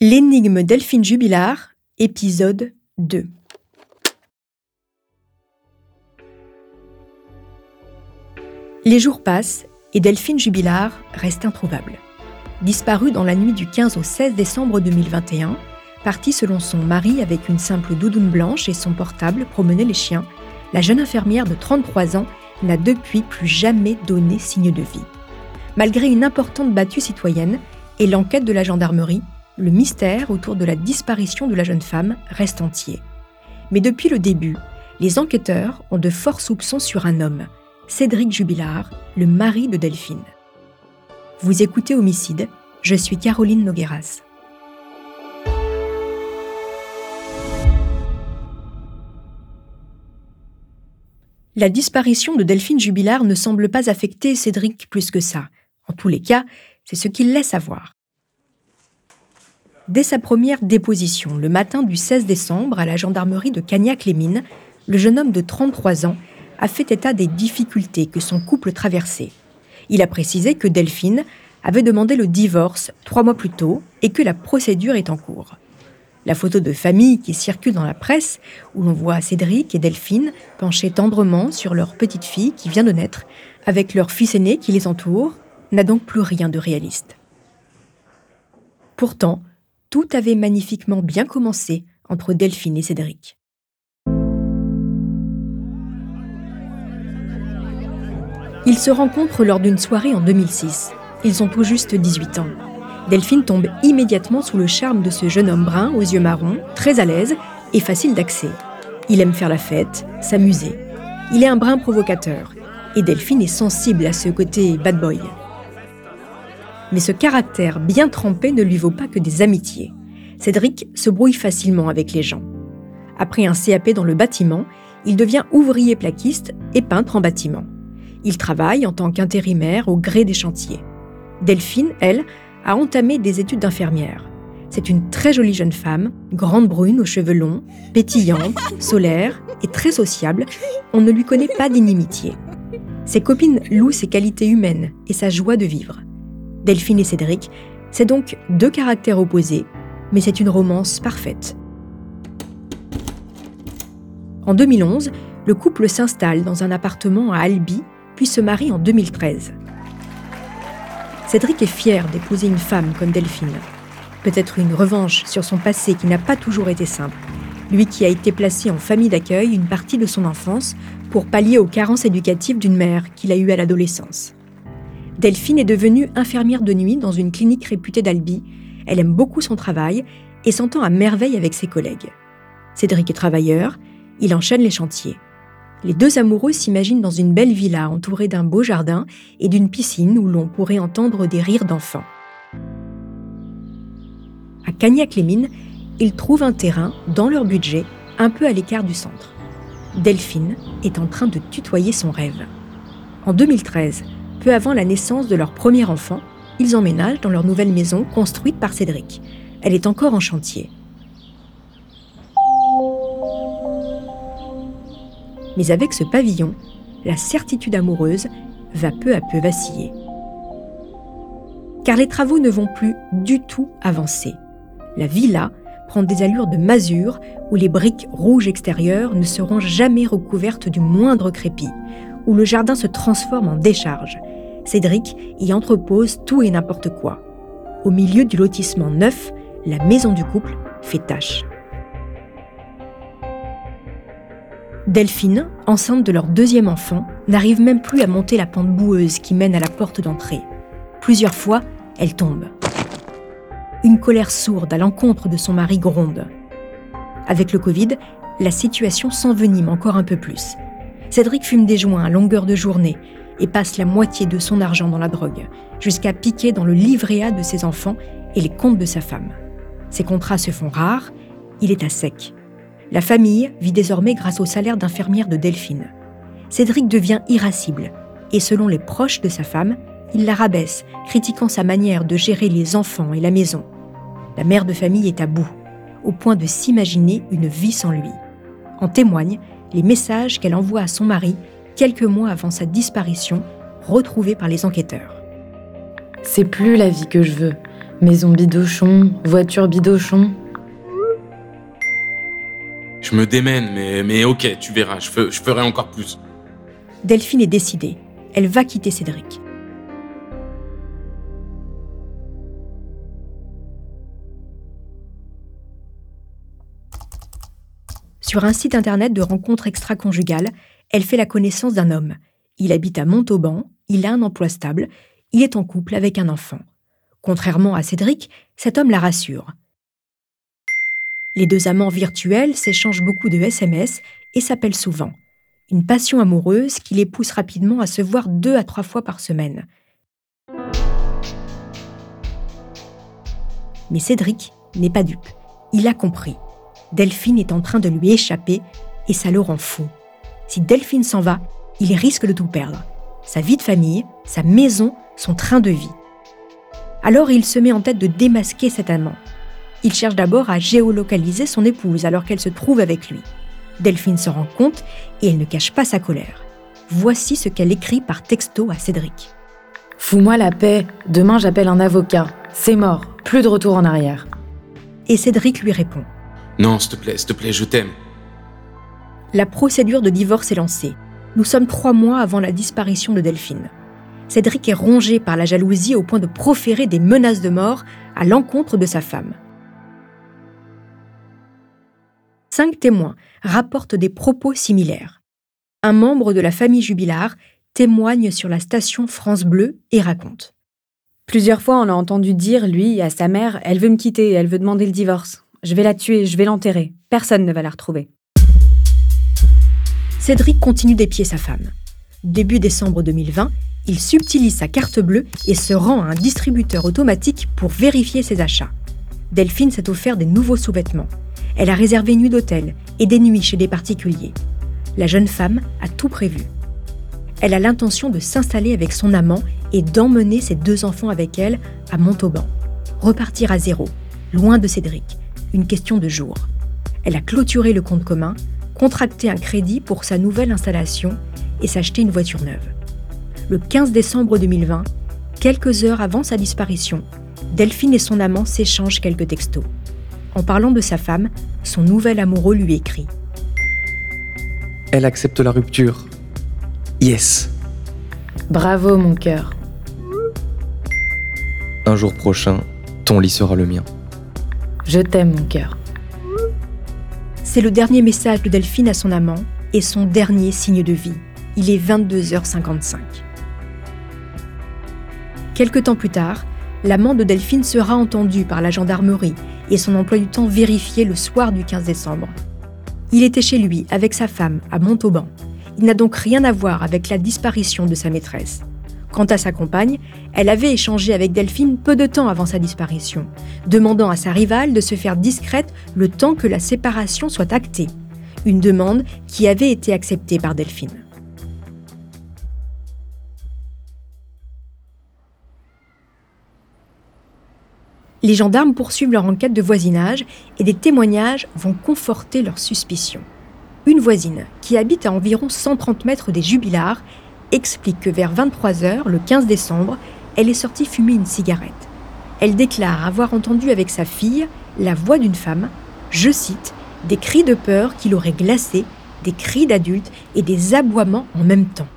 L'énigme Delphine Jubilard, épisode 2. Les jours passent et Delphine Jubilard reste introuvable. Disparue dans la nuit du 15 au 16 décembre 2021, partie selon son mari avec une simple doudoune blanche et son portable promener les chiens, la jeune infirmière de 33 ans n'a depuis plus jamais donné signe de vie. Malgré une importante battue citoyenne et l'enquête de la gendarmerie, le mystère autour de la disparition de la jeune femme reste entier. Mais depuis le début, les enquêteurs ont de forts soupçons sur un homme, Cédric Jubilard, le mari de Delphine. Vous écoutez Homicide, je suis Caroline Nogueras. La disparition de Delphine Jubilard ne semble pas affecter Cédric plus que ça. En tous les cas, c'est ce qu'il laisse savoir. Dès sa première déposition, le matin du 16 décembre, à la gendarmerie de Cagnac-les-Mines, le jeune homme de 33 ans a fait état des difficultés que son couple traversait. Il a précisé que Delphine avait demandé le divorce trois mois plus tôt et que la procédure est en cours. La photo de famille qui circule dans la presse, où l'on voit Cédric et Delphine penchés tendrement sur leur petite fille qui vient de naître, avec leur fils aîné qui les entoure, n'a donc plus rien de réaliste. Pourtant, tout avait magnifiquement bien commencé entre Delphine et Cédric. Ils se rencontrent lors d'une soirée en 2006. Ils ont tout juste 18 ans. Delphine tombe immédiatement sous le charme de ce jeune homme brun aux yeux marrons, très à l'aise et facile d'accès. Il aime faire la fête, s'amuser. Il est un brin provocateur et Delphine est sensible à ce côté bad boy. Mais ce caractère bien trempé ne lui vaut pas que des amitiés. Cédric se brouille facilement avec les gens. Après un CAP dans le bâtiment, il devient ouvrier plaquiste et peintre en bâtiment. Il travaille en tant qu'intérimaire au gré des chantiers. Delphine, elle, a entamé des études d'infirmière. C'est une très jolie jeune femme, grande brune aux cheveux longs, pétillante, solaire et très sociable. On ne lui connaît pas d'inimitié. Ses copines louent ses qualités humaines et sa joie de vivre. Delphine et Cédric, c'est donc deux caractères opposés, mais c'est une romance parfaite. En 2011, le couple s'installe dans un appartement à Albi, puis se marie en 2013. Cédric est fier d'épouser une femme comme Delphine. Peut-être une revanche sur son passé qui n'a pas toujours été simple. Lui qui a été placé en famille d'accueil une partie de son enfance pour pallier aux carences éducatives d'une mère qu'il a eue à l'adolescence. Delphine est devenue infirmière de nuit dans une clinique réputée d'Albi. Elle aime beaucoup son travail et s'entend à merveille avec ses collègues. Cédric est travailleur, il enchaîne les chantiers. Les deux amoureux s'imaginent dans une belle villa entourée d'un beau jardin et d'une piscine où l'on pourrait entendre des rires d'enfants. À Cagnac-les-Mines, ils trouvent un terrain, dans leur budget, un peu à l'écart du centre. Delphine est en train de tutoyer son rêve. En 2013, peu avant la naissance de leur premier enfant, ils emménagent dans leur nouvelle maison construite par Cédric. Elle est encore en chantier. Mais avec ce pavillon, la certitude amoureuse va peu à peu vaciller. Car les travaux ne vont plus du tout avancer. La villa prend des allures de masure où les briques rouges extérieures ne seront jamais recouvertes du moindre crépi, où le jardin se transforme en décharge. Cédric y entrepose tout et n'importe quoi. Au milieu du lotissement neuf, la maison du couple fait tâche. Delphine, enceinte de leur deuxième enfant, n'arrive même plus à monter la pente boueuse qui mène à la porte d'entrée. Plusieurs fois, elle tombe. Une colère sourde à l'encontre de son mari gronde. Avec le Covid, la situation s'envenime encore un peu plus. Cédric fume des joints à longueur de journée. Et passe la moitié de son argent dans la drogue, jusqu'à piquer dans le livret A de ses enfants et les comptes de sa femme. Ses contrats se font rares, il est à sec. La famille vit désormais grâce au salaire d'infirmière de Delphine. Cédric devient irascible, et selon les proches de sa femme, il la rabaisse, critiquant sa manière de gérer les enfants et la maison. La mère de famille est à bout, au point de s'imaginer une vie sans lui. En témoignent les messages qu'elle envoie à son mari quelques mois avant sa disparition, retrouvés par les enquêteurs. C'est plus la vie que je veux. Maison bidochon, voiture bidochon. Je me démène, mais, mais ok, tu verras, je, je ferai encore plus. Delphine est décidée. Elle va quitter Cédric. Sur un site internet de rencontres extra-conjugales, elle fait la connaissance d'un homme. Il habite à Montauban, il a un emploi stable, il est en couple avec un enfant. Contrairement à Cédric, cet homme la rassure. Les deux amants virtuels s'échangent beaucoup de SMS et s'appellent souvent. Une passion amoureuse qui les pousse rapidement à se voir deux à trois fois par semaine. Mais Cédric n'est pas dupe. Il a compris. Delphine est en train de lui échapper et ça le rend fou. Si Delphine s'en va, il risque de tout perdre. Sa vie de famille, sa maison, son train de vie. Alors il se met en tête de démasquer cet amant. Il cherche d'abord à géolocaliser son épouse alors qu'elle se trouve avec lui. Delphine se rend compte et elle ne cache pas sa colère. Voici ce qu'elle écrit par texto à Cédric. Fous-moi la paix, demain j'appelle un avocat. C'est mort, plus de retour en arrière. Et Cédric lui répond. Non, s'il te plaît, s'il te plaît, je t'aime. La procédure de divorce est lancée. Nous sommes trois mois avant la disparition de Delphine. Cédric est rongé par la jalousie au point de proférer des menaces de mort à l'encontre de sa femme. Cinq témoins rapportent des propos similaires. Un membre de la famille Jubilard témoigne sur la station France Bleu et raconte. Plusieurs fois, on l'a entendu dire, lui, à sa mère, elle veut me quitter, elle veut demander le divorce. Je vais la tuer, je vais l'enterrer. Personne ne va la retrouver. Cédric continue d'épier sa femme. Début décembre 2020, il subtilise sa carte bleue et se rend à un distributeur automatique pour vérifier ses achats. Delphine s'est offert des nouveaux sous-vêtements. Elle a réservé une nuit d'hôtel et des nuits chez des particuliers. La jeune femme a tout prévu. Elle a l'intention de s'installer avec son amant et d'emmener ses deux enfants avec elle à Montauban. Repartir à zéro, loin de Cédric, une question de jours. Elle a clôturé le compte commun, contracté un crédit pour sa nouvelle installation et s'acheter une voiture neuve. Le 15 décembre 2020, quelques heures avant sa disparition, Delphine et son amant s'échangent quelques textos. En parlant de sa femme, son nouvel amoureux lui écrit Elle accepte la rupture. Yes. Bravo mon cœur. Un jour prochain, ton lit sera le mien. Je t'aime, mon cœur. C'est le dernier message de Delphine à son amant et son dernier signe de vie. Il est 22h55. Quelque temps plus tard, l'amant de Delphine sera entendu par la gendarmerie et son emploi du temps vérifié le soir du 15 décembre. Il était chez lui avec sa femme à Montauban. Il n'a donc rien à voir avec la disparition de sa maîtresse. Quant à sa compagne, elle avait échangé avec Delphine peu de temps avant sa disparition, demandant à sa rivale de se faire discrète le temps que la séparation soit actée. Une demande qui avait été acceptée par Delphine. Les gendarmes poursuivent leur enquête de voisinage et des témoignages vont conforter leurs suspicions. Une voisine, qui habite à environ 130 mètres des jubilars, explique que vers 23h, le 15 décembre, elle est sortie fumer une cigarette. Elle déclare avoir entendu avec sa fille la voix d'une femme, je cite, des cris de peur qui l'auraient glacée, des cris d'adultes et des aboiements en même temps.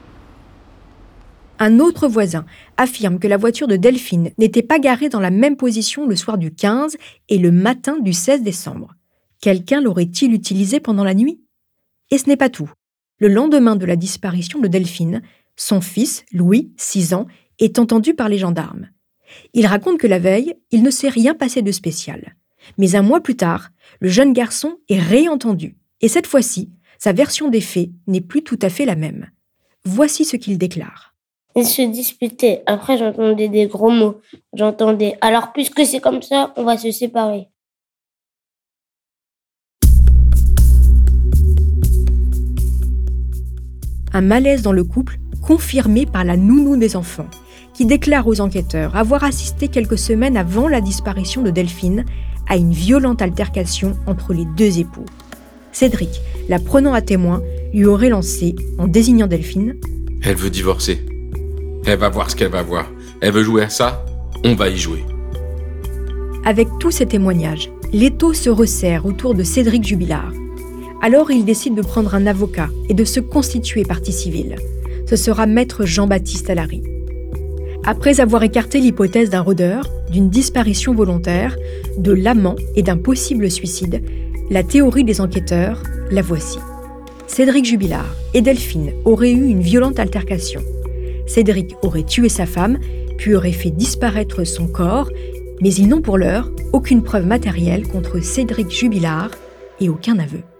Un autre voisin affirme que la voiture de Delphine n'était pas garée dans la même position le soir du 15 et le matin du 16 décembre. Quelqu'un l'aurait-il utilisée pendant la nuit? Et ce n'est pas tout. Le lendemain de la disparition de Delphine, son fils, Louis, 6 ans, est entendu par les gendarmes. Il raconte que la veille, il ne s'est rien passé de spécial. Mais un mois plus tard, le jeune garçon est réentendu. Et cette fois-ci, sa version des faits n'est plus tout à fait la même. Voici ce qu'il déclare. Ils se disputaient. Après, j'entendais des gros mots. J'entendais. Alors, puisque c'est comme ça, on va se séparer. Un malaise dans le couple confirmé par la nounou des enfants, qui déclare aux enquêteurs avoir assisté quelques semaines avant la disparition de Delphine à une violente altercation entre les deux époux. Cédric, la prenant à témoin, lui aurait lancé, en désignant Delphine Elle veut divorcer. Elle va voir ce qu'elle va voir. Elle veut jouer à ça On va y jouer. Avec tous ces témoignages, l'étau se resserre autour de Cédric Jubilard. Alors il décide de prendre un avocat et de se constituer partie civile. Ce sera maître Jean-Baptiste Allary. Après avoir écarté l'hypothèse d'un rôdeur, d'une disparition volontaire, de l'amant et d'un possible suicide, la théorie des enquêteurs, la voici. Cédric Jubilard et Delphine auraient eu une violente altercation. Cédric aurait tué sa femme, puis aurait fait disparaître son corps, mais ils n'ont pour l'heure aucune preuve matérielle contre Cédric Jubilard et aucun aveu.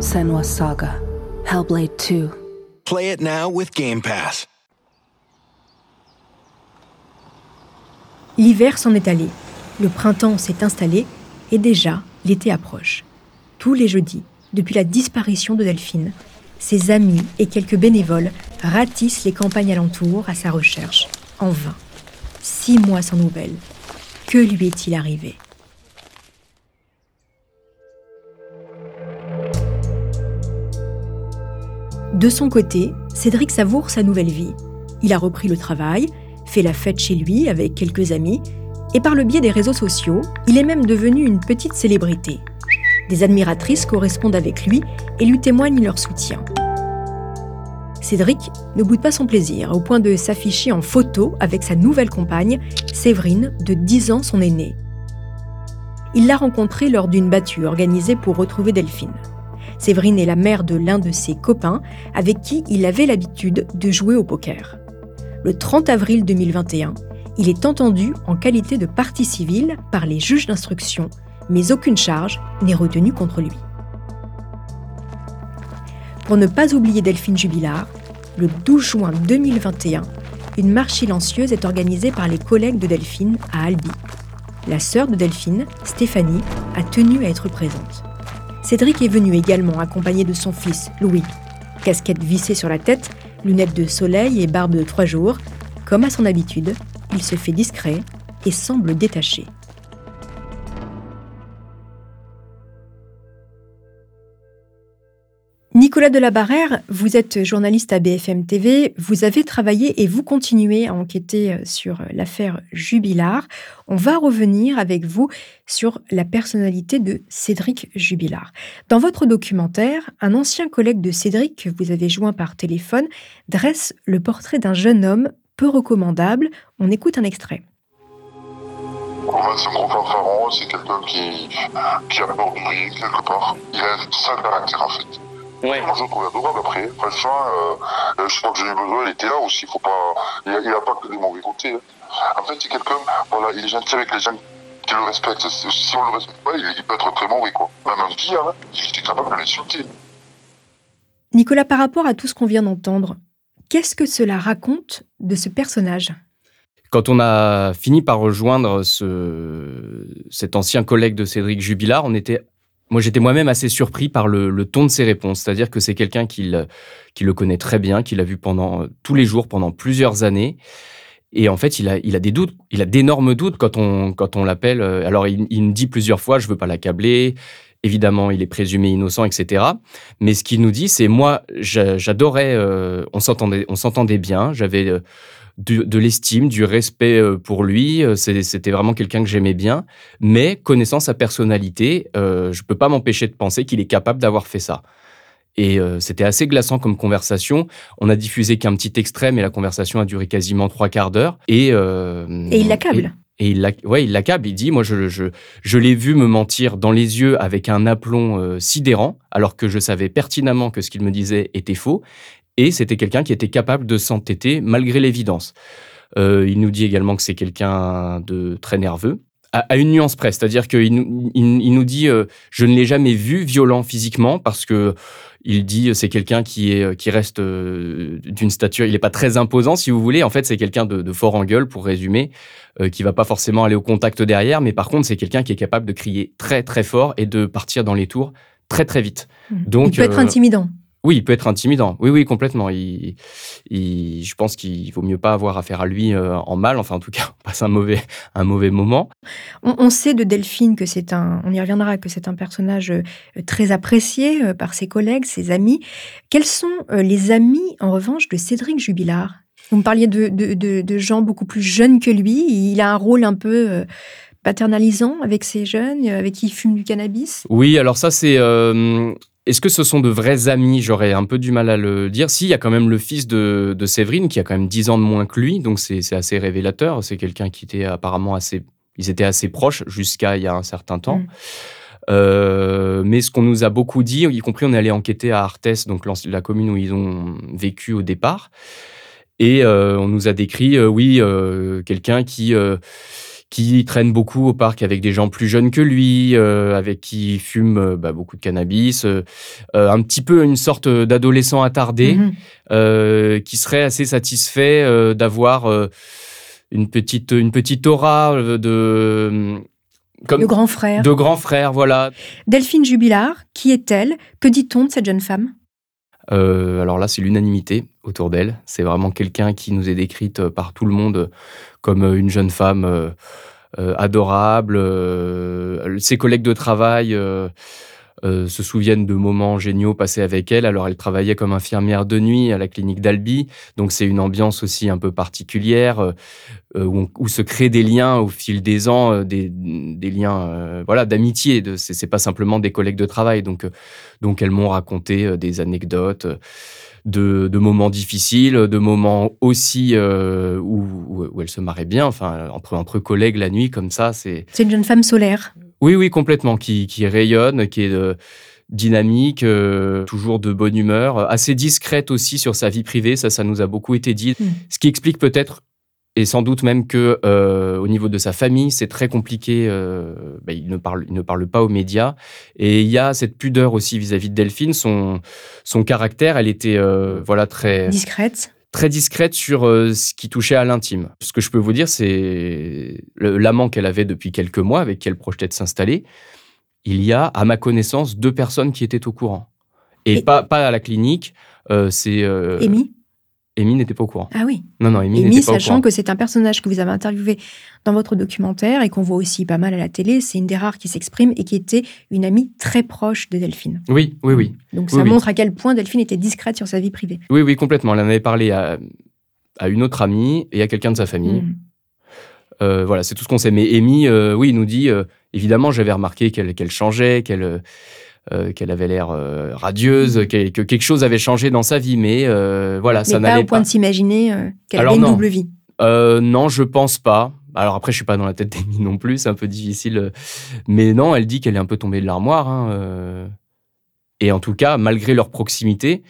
Senwa Saga. Hellblade 2. Play it now with Game Pass. L'hiver s'en est allé, le printemps s'est installé et déjà l'été approche. Tous les jeudis, depuis la disparition de Delphine, ses amis et quelques bénévoles ratissent les campagnes alentours à sa recherche, en vain. Six mois sans nouvelles. Que lui est-il arrivé? De son côté, Cédric savoure sa nouvelle vie. Il a repris le travail, fait la fête chez lui avec quelques amis, et par le biais des réseaux sociaux, il est même devenu une petite célébrité. Des admiratrices correspondent avec lui et lui témoignent leur soutien. Cédric ne boude pas son plaisir au point de s'afficher en photo avec sa nouvelle compagne, Séverine, de 10 ans son aînée. Il l'a rencontrée lors d'une battue organisée pour retrouver Delphine. Séverine est la mère de l'un de ses copains avec qui il avait l'habitude de jouer au poker. Le 30 avril 2021, il est entendu en qualité de partie civile par les juges d'instruction, mais aucune charge n'est retenue contre lui. Pour ne pas oublier Delphine Jubilard, le 12 juin 2021, une marche silencieuse est organisée par les collègues de Delphine à Albi. La sœur de Delphine, Stéphanie, a tenu à être présente. Cédric est venu également accompagné de son fils, Louis. Casquette vissée sur la tête, lunettes de soleil et barbe de trois jours, comme à son habitude, il se fait discret et semble détaché. Nicolas Delabarrère, vous êtes journaliste à BFM TV, vous avez travaillé et vous continuez à enquêter euh, sur l'affaire Jubilard. On va revenir avec vous sur la personnalité de Cédric Jubilard. Dans votre documentaire, un ancien collègue de Cédric que vous avez joint par téléphone dresse le portrait d'un jeune homme peu recommandable. On écoute un extrait. Gros c'est quelqu'un qui, a peur rien quelque part. Il a un sale caractère en fait. Ouais. Moi, je le trouve adorable après. Franchement, euh, euh, je crois que j'ai eu besoin, il était là aussi. Faut pas... Il n'a a pas que des mauvais côtés. hein. En fait, c'est quelqu'un, voilà, il est gentil avec les gens qui le respectent. Si si on le respecte pas, il, il peut être très mauvais, quoi. Même un pire, hein, il était capable de l'insulter. Nicolas, par rapport à tout ce qu'on vient d'entendre, qu'est-ce que cela raconte de ce personnage? Quand on a fini par rejoindre ce, cet ancien collègue de Cédric Jubilard, on était, moi j'étais moi-même assez surpris par le, le ton de ses réponses. C'est-à-dire que c'est quelqu'un qui, le- qui le connaît très bien, qui l'a vu pendant tous les jours, pendant plusieurs années. Et en fait, il a, il a des doutes, il a d'énormes doutes quand on, quand on l'appelle. Euh, Alors, il, il me dit plusieurs fois, je veux pas l'accabler. Évidemment, il est présumé innocent, etc. Mais ce qu'il nous dit, c'est moi, j'a- j'adorais, euh, on s'entendait, on s'entendait bien. J'avais euh, de l'estime, du respect euh, pour lui. Euh, C'était vraiment quelqu'un que j'aimais bien. Mais connaissant sa personnalité, euh, je peux pas m'empêcher de penser qu'il est capable d'avoir fait ça. Et euh, c'était assez glaçant comme conversation. On a diffusé qu'un petit extrait, mais la conversation a duré quasiment trois quarts d'heure. Et, euh, Et il l'accable. Et il, l'ac- ouais, il l'accable. Il dit, moi, je, je, je l'ai vu me mentir dans les yeux avec un aplomb sidérant, alors que je savais pertinemment que ce qu'il me disait était faux. Et c'était quelqu'un qui était capable de s'entêter malgré l'évidence. Euh, il nous dit également que c'est quelqu'un de très nerveux, à, à une nuance près. C'est-à-dire qu'il nous, il, il nous dit, euh, je ne l'ai jamais vu violent physiquement parce que il dit, euh, c'est quelqu'un qui est qui reste euh, d'une stature. Il n'est pas très imposant, si vous voulez. En fait, c'est quelqu'un de, de fort en gueule, pour résumer, qui va pas forcément aller au contact derrière, mais par contre, c'est quelqu'un qui est capable de crier très très fort et de partir dans les tours très très vite. Donc, il peut être intimidant. Oui, il peut être intimidant. Oui, oui, complètement. Il, il- je pense qu'il vaut mieux pas avoir affaire à lui euh, en mal. Enfin, en tout cas, on passe un mauvais, un mauvais moment. On, on sait de Delphine que c'est un, on y reviendra, que c'est un personnage euh, très apprécié euh, par ses collègues, ses amis. Quels sont les amis, en revanche, de Cédric Jubilard? Vous me parliez de, de- de- de gens beaucoup plus jeunes que lui. Il a un rôle un peu paternalisant avec ces jeunes, avec qui il fume du cannabis? Oui, alors ça, c'est. euh, Est-ce que ce sont de vrais amis? J'aurais un peu du mal à le dire. Si, il y a quand même le fils de, de Séverine qui a quand même 10 ans de moins que lui, donc c'est assez révélateur. C'est quelqu'un qui était apparemment assez. Ils étaient assez proches jusqu'à il y a un certain temps. Mm. Euh, mais ce qu'on nous a beaucoup dit, y compris on est allé enquêter à Arthès, donc la commune où ils ont vécu au départ, et euh, on nous a décrit, euh, oui, quelqu'un qui qui traîne beaucoup au parc avec des gens plus jeunes que lui, euh, avec qui il fume euh, bah, beaucoup de cannabis, euh, euh, un petit peu une sorte d'adolescent attardé, Mhm. euh, qui serait assez satisfait euh, d'avoir euh, une petite une petite aura de comme Le grand frère. de grand frère, voilà. Delphine Jubilard, qui est-elle? Que dit-on de cette jeune femme? Euh, alors là, c'est l'unanimité autour d'elle. C'est vraiment quelqu'un qui nous est décrite euh, par tout le monde comme euh, une jeune femme adorable. Ses collègues de travail euh, se souviennent de moments géniaux passés avec elle. Alors, elle travaillait comme infirmière de nuit à la clinique d'Albi. Donc, c'est une ambiance aussi un peu particulière euh, euh, où, se créent des liens au fil des ans, des, liens voilà, d'amitié. De, c'est, pas simplement des collègues de travail. Donc, donc elles m'ont raconté des anecdotes. De, moments difficiles, de moments aussi où, où, où elle se marrait bien, enfin entre, entre collègues la nuit comme ça, c'est C'est une jeune femme solaire. Oui, oui, complètement, qui, qui rayonne, qui est euh, dynamique, euh, toujours de bonne humeur, assez discrète aussi sur sa vie privée, ça, ça nous a beaucoup été dit. Mm. Ce qui explique peut-être, et sans doute même que euh, au niveau de sa famille, c'est très compliqué. euh, bah, il, ne parle, il ne parle pas aux médias, et il y a cette pudeur aussi vis-à-vis de Delphine. Son, son caractère, elle était euh, voilà très Discrète. Très discrète sur euh, ce qui touchait à l'intime. Ce que je peux vous dire, c'est l'amant qu'elle avait depuis quelques mois, avec qui elle projetait de s'installer. Il y a, à ma connaissance, deux personnes qui étaient au courant. Et, Et- pas, pas à la clinique, euh, c'est... euh, Amy? Amy n'était pas au courant. Ah oui. Non, non, Amy Amy, n'était pas au sachant courant. que c'est un personnage que vous avez interviewé dans votre documentaire et qu'on voit aussi pas mal à la télé, c'est une des rares qui s'exprime et qui était une amie très proche de Delphine. Oui, oui, oui. Donc ça Oui, oui. montre à quel point Delphine était discrète sur sa vie privée. Oui, oui, complètement. Elle en avait parlé à, à une autre amie et à quelqu'un de sa famille. Mm. Euh, voilà, c'est tout ce qu'on sait. Mais Amy, euh, oui, nous dit, euh, évidemment, j'avais remarqué qu'elle qu'elle changeait, qu'elle euh, qu'elle avait l'air euh, radieuse, qu'elle- que quelque chose avait changé dans sa vie, mais euh, voilà, ça Mais pas n'allait au point pas. de s'imaginer qu'elle avait une non. double vie. Non, je pense pas. Alors après, je suis pas dans la tête d'Amy non plus, c'est un peu difficile. Mais non, elle dit qu'elle est un peu tombée de l'armoire. hein. Et en tout cas, malgré leur proximité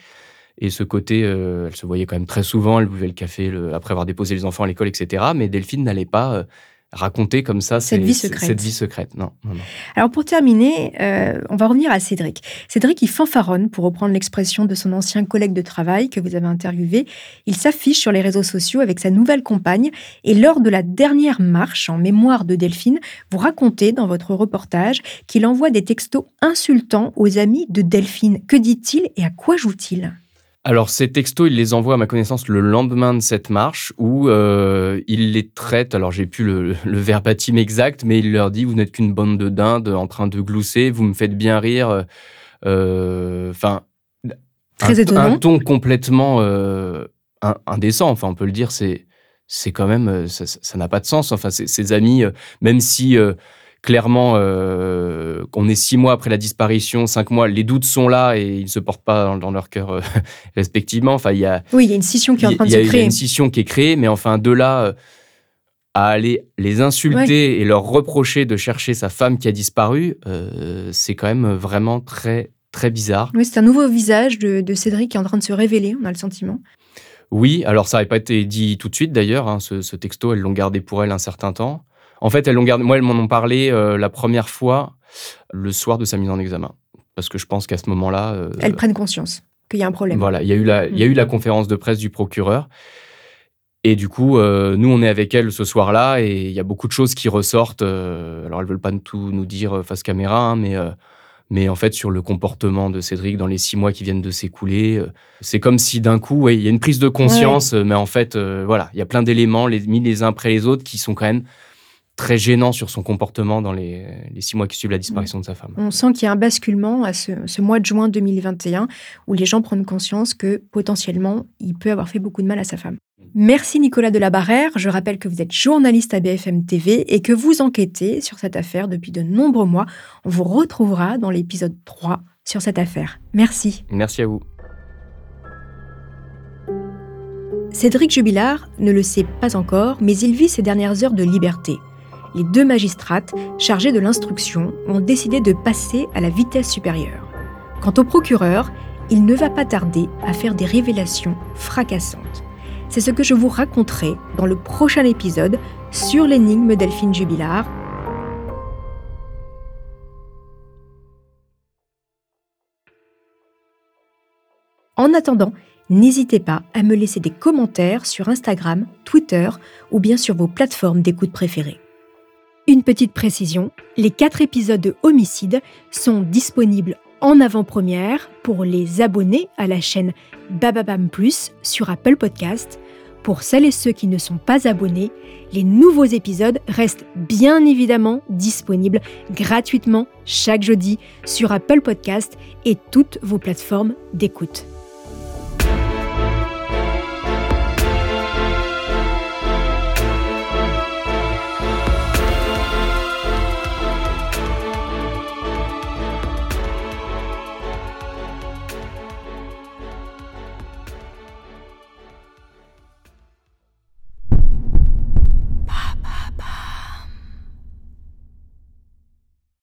et ce côté, elle se voyait quand même très souvent, elle buvait le café le- après avoir déposé les enfants à l'école, etc. Mais Delphine n'allait pas raconter comme ça Cette vie secrète. Cette vie secrète, non. non, non. Alors pour terminer, euh, on va revenir à Cédric. Cédric, il fanfaronne, pour reprendre l'expression de son ancien collègue de travail que vous avez interviewé. Il s'affiche sur les réseaux sociaux avec sa nouvelle compagne et lors de la dernière marche en mémoire de Delphine, vous racontez dans votre reportage qu'il envoie des textos insultants aux amis de Delphine. Que dit-il et à quoi joue-t-il? Alors, ces textos, il les envoie à ma connaissance le lendemain de cette marche où euh, il les traite. Alors, j'ai plus le, le verbatim exact, mais il leur dit Vous n'êtes qu'une bande de dindes en train de glousser, vous me faites bien rire. Euh, Enfin. Très un, étonnant. un ton complètement euh, in- indécent. Enfin, on peut le dire, c'est. C'est quand même, ça n'a pas de sens. Enfin, ces- ses amis, même si clairement, euh, on est six mois après la disparition, cinq mois, les doutes sont là et ils ne se portent pas dans, leur cœur euh, respectivement. Enfin, il y a, oui, il y a une scission qui est en train de se créer. Il y a une scission qui est créée, mais enfin, de là euh, à aller les insulter et leur reprocher de chercher sa femme qui a disparu, c'est quand même vraiment très, très bizarre. Oui, c'est un nouveau visage de, Cédric qui est en train de se révéler, on a le sentiment. Oui, alors ça n'avait pas été dit tout de suite d'ailleurs, hein, ce, ce, texto, elles l'ont gardé pour elle un certain temps. En fait, elles l'ont gardé. Moi, elles m'en ont parlé euh, la première fois le soir de sa mise en examen, parce que je pense qu'à ce moment-là, euh, elles prennent conscience qu'il y a un problème. Voilà, il y a eu la, il y a eu la mm. conférence de presse du procureur. Et du coup, euh, nous, on est avec elles ce soir-là et il y a beaucoup de choses qui ressortent. alors, elles veulent pas tout nous dire face caméra, hein, mais, mais en fait, sur le comportement de Cédric dans les six mois qui viennent de s'écouler, c'est comme si d'un coup, il y a une prise de conscience, mais en fait, voilà, il y a plein d'éléments les, mis les uns après les autres qui sont quand même très gênant sur son comportement dans les, six mois qui suivent la disparition de sa femme. On sent qu'il y a un basculement à ce, mois de juin 2021 où les gens prennent conscience que potentiellement, il peut avoir fait beaucoup de mal à sa femme. Merci Nicolas Delabarrère. Je rappelle que vous êtes journaliste à BFM TV et que vous enquêtez sur cette affaire depuis de nombreux mois. On vous retrouvera dans l'épisode 3 sur cette affaire. Merci. Merci à vous. Cédric Jubilard ne le sait pas encore, mais il vit ses dernières heures de liberté les deux magistrates chargées de l'instruction ont décidé de passer à la vitesse supérieure. Quant au procureur, il ne va pas tarder à faire des révélations fracassantes. C'est ce que je vous raconterai dans le prochain épisode sur l'énigme Delphine Jubilard. En attendant, n'hésitez pas à me laisser des commentaires sur Instagram, Twitter ou bien sur vos plateformes d'écoute préférées. Une petite précision, les quatre épisodes de Homicide sont disponibles en avant-première pour les abonnés à la chaîne Bababam Plus sur Apple Podcast. Pour celles et ceux qui ne sont pas abonnés, les nouveaux épisodes restent bien évidemment disponibles gratuitement chaque jeudi sur Apple Podcast et toutes vos plateformes d'écoute.